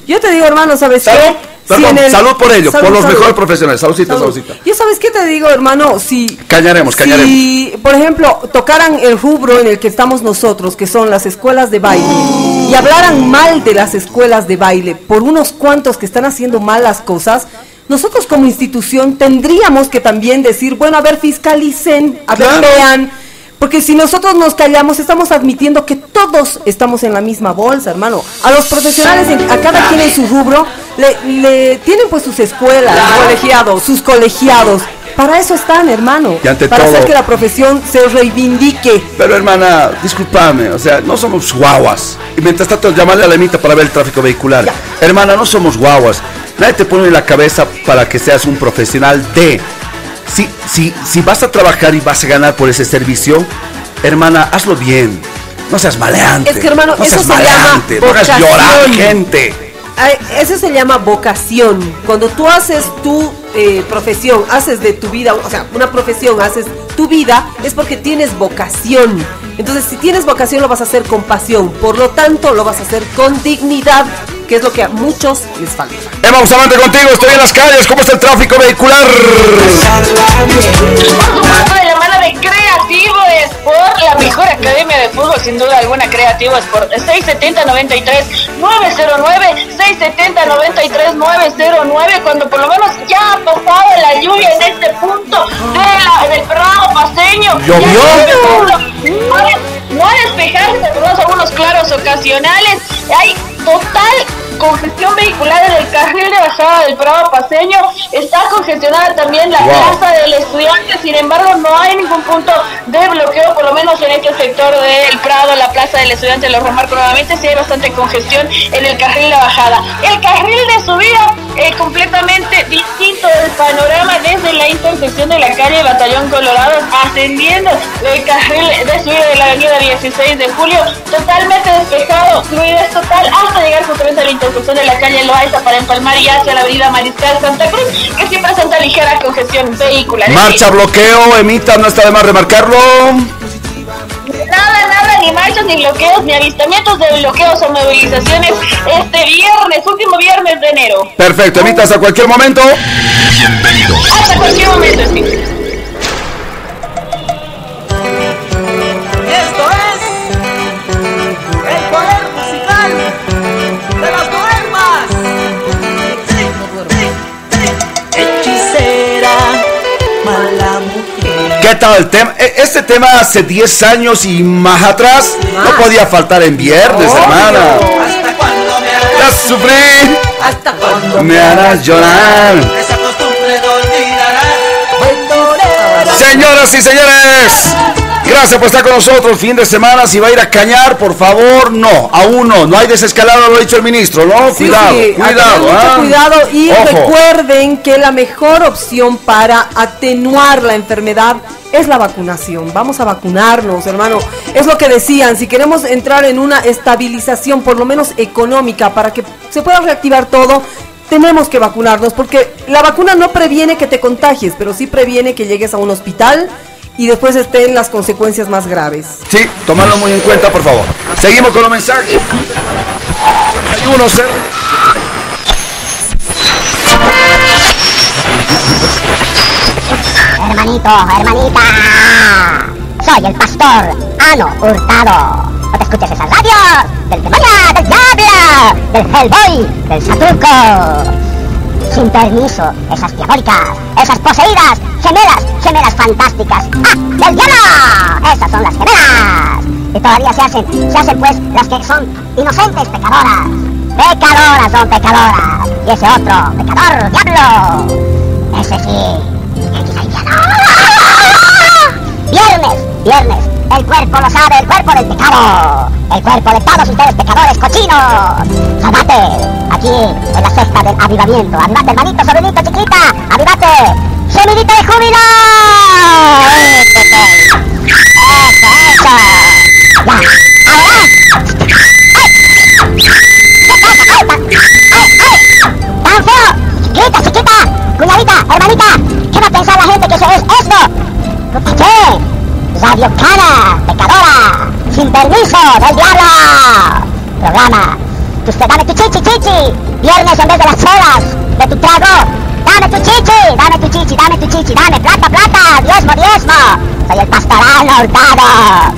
Yo te digo, hermano, ¿sabes qué? Si Perdón, el- salud por ello, Salud, por los salud. mejores profesionales. Saludcita, Salud. saludcita. Yo sabes qué te digo, hermano, si Cañaremos, cañaremos. si, por ejemplo, tocaran el rubro en el que estamos nosotros, que son las escuelas de baile, y hablaran mal de las escuelas de baile por unos cuantos que están haciendo mal las cosas, nosotros como institución tendríamos que también decir, bueno, a ver, fiscalicen, a ver, vean. Porque si nosotros nos callamos, estamos admitiendo que todos estamos en la misma bolsa, hermano. A los profesionales, a cada quien en su rubro, le, le tienen pues sus escuelas, colegiados, sus colegiados. Para eso están, hermano. Y ante para todo- hacer que la profesión se reivindique. Pero hermana, discúlpame, o sea, no somos guaguas. Y mientras tanto, llamarle a la emita para ver el tráfico vehicular. Hermana, no somos guaguas. Nadie te pone en la cabeza para que seas un profesional de. Si, si, si vas a trabajar y vas a ganar por ese servicio, hermana, hazlo bien. No seas maleante. Es que, hermano, no eso seas se llama. No hagas llorar gente. Ay, Eso se llama vocación. Cuando tú haces tu eh, profesión, haces de tu vida, o sea, una profesión, haces tu vida, es porque tienes vocación. Entonces, si tienes vocación, lo vas a hacer con pasión. Por lo tanto, lo vas a hacer con dignidad, que es lo que a muchos les falta. Emma Bustamante contigo, estoy en las calles. ¿Cómo está el tráfico vehicular? Vamos de la mano de Creativo Sport, la mejor academia de fútbol, sin duda alguna, Creativo Sport. 670-93-909, 670-93-909, cuando por lo menos ya ha pasado la lluvia en este punto de la- del Prado paseño. ¿Llovió? No a- no a despejarse, tenemos algunos claros ocasionales. Hay total congestión vehicular en el carril de bajada del Prado Paseño. Está congestionada también la Wow. plaza del estudiante, sin embargo no hay ningún punto de bloqueo, por lo menos en este sector del Prado, la plaza del estudiante, lo remarco nuevamente, sí hay bastante congestión en el carril de bajada. El carril de subida es completamente distinto del panorama desde la intersección de la calle Batallón Colorado, ascendiendo del carril de subida de la avenida 16 de julio, totalmente despejado, fluidez total, hasta llegar justamente a la intersección de la calle Loaiza para empalmar y hacia la avenida Mariscal Santa Cruz, que sí presenta ligera congestión vehicular. Marcha, bloqueo, Emita, no está de más remarcarlo. Nada, nada, ni marchas, ni bloqueos, ni avistamientos de bloqueos o movilizaciones este viernes, último viernes de enero. Perfecto, Emita, hasta cualquier momento. Hasta cualquier momento, sí. Esto es ¿Qué tal el tema? E- Este tema hace 10 años y más atrás no podía faltar en viernes, hermana. Hasta cuando me harás sufrí, hasta cuando me harás llorar. esa costumbre no olvidarás. Señoras y señores, Gracias por estar con nosotros. Fin de semana, si va a ir a cañar, por favor, no. Aún no. No hay desescalada, lo ha dicho el ministro, ¿no? Sí, cuidado, sí, cuidado. mucho ¿ah? cuidado y Ojo. recuerden que la mejor opción para atenuar la enfermedad es la vacunación. Vamos a vacunarnos, hermano. Es lo que decían, si queremos entrar en una estabilización, por lo menos económica, para que se pueda reactivar todo, tenemos que vacunarnos, porque la vacuna no previene que te contagies, pero sí previene que llegues a un hospital y después estén las consecuencias más graves. Sí, tomarlo muy en cuenta, por favor. Seguimos con los mensajes. Hay uno, cero. Hermanito, hermanita. Soy el pastor Ano Hurtado. No te escuches esas radios del demonio, del diablo, del Hellboy, del Saturco. Sin permiso, esas diabólicas, esas poseídas, gemelas, gemelas fantásticas. ¡Ah! ¡Del diablo! Esas son las gemelas. Y todavía se hacen, se hacen pues las que son inocentes pecadoras. Pecadoras son pecadoras. Y ese otro, pecador, diablo. Ese sí, Viernes, viernes. El cuerpo lo sabe, el cuerpo del pecado. El cuerpo de todos ustedes pecadores cochinos. Salvate. Aquí en la cesta del avivamiento. Avivate, hermanito, sobrinito, chiquita. Avivate. Gemidita de júbilo. Eso, eso. Ya. ¿Qué? Radio Cana, pecadora, sin permiso del diablo. Programa, que usted dame tu chichi, chichi, viernes en vez de las chelas, de tu trago. Dame tu chichi, dame tu chichi, dame tu chichi, dame plata, plata, diezmo, diezmo. Soy el pastorano hurtado.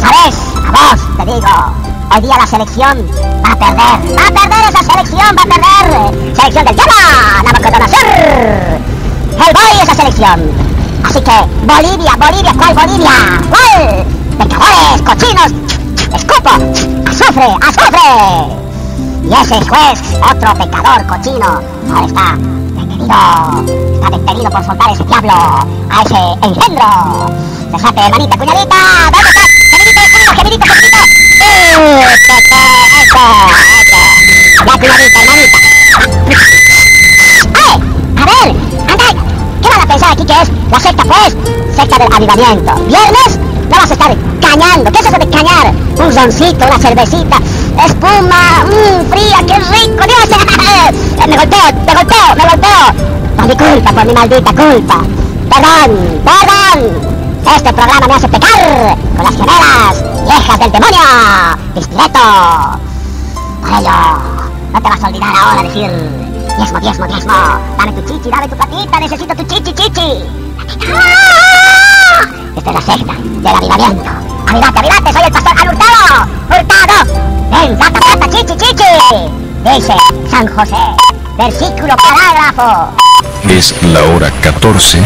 ¿Sabes? A vos te digo, hoy día la selección va a perder. Va a perder esa selección, va a perder. Selección del diablo, Nabucodonosor. Hellboy esa selección. Así que, Bolivia, Bolivia, ¿cuál Bolivia? ¿Cuál? Pecadores, cochinos, escupo, azufre, azufre. Y ese juez, otro pecador cochino, ahora está detenido. Está detenido por soltar ese diablo, a ese engendro. Dejate, hermanita, cuñadita, ¿dónde estás? Gemidito, gemidito, gemidito, gemidito. ¡Eh, que, que, eso, eso. Ya, cuñadita, hermanita. ¿Qué van a pensar aquí que es la secta, pues? Secta del avivamiento. ¿Viernes? No vas a estar cañando. ¿Qué es eso de cañar? Un roncito, una cervecita, espuma, mmm, fría, qué rico, Dios. *laughs* Eh, me golpeo, me golpeo, me golpeo. Por mi culpa, por mi maldita culpa. Perdón, perdón. Este programa me hace pecar con las gemelas viejas del demonio. Discreto. Por ello, no te vas a olvidar ahora decir diezmo, diezmo, diezmo. Dame tu chichi, dame tu platita, necesito tu chichi, chichi. ¡Ah! Esta es la secta del avivamiento. Avivate, avivate, soy el pastor al hurtado. Hurtado. Ven, plata, plata, chichi, chichi. Dice San José. Versículo parágrafo. Es la hora 14,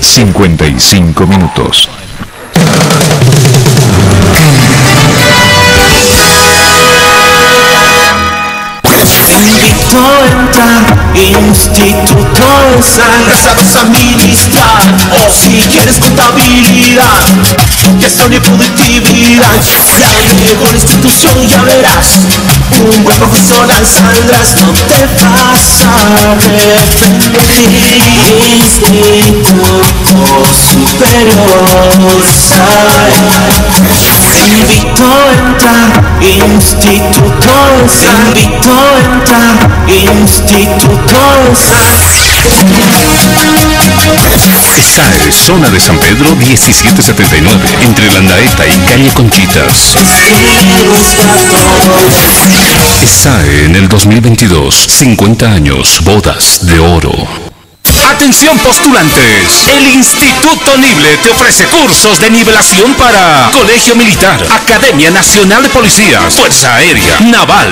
55 minutos. Invito a entrar, Instituto de Sangre, sabes administrar. O si quieres contabilidad, gestión y productividad, la mejor institución ya verás. Un buen profesional saldrás, no te vas a arrepentir. Instituto Superior Te a entrar, Instituto de Sangre. Invito a entrar, Instituto de SAE, zona de San Pedro 1779, entre Landaeta y Calle Conchitas. SAE en el 2022, 50 años, bodas de oro. Atención postulantes, el Instituto Nible te ofrece cursos de nivelación para Colegio Militar, Academia Nacional de Policías, Fuerza Aérea, Naval,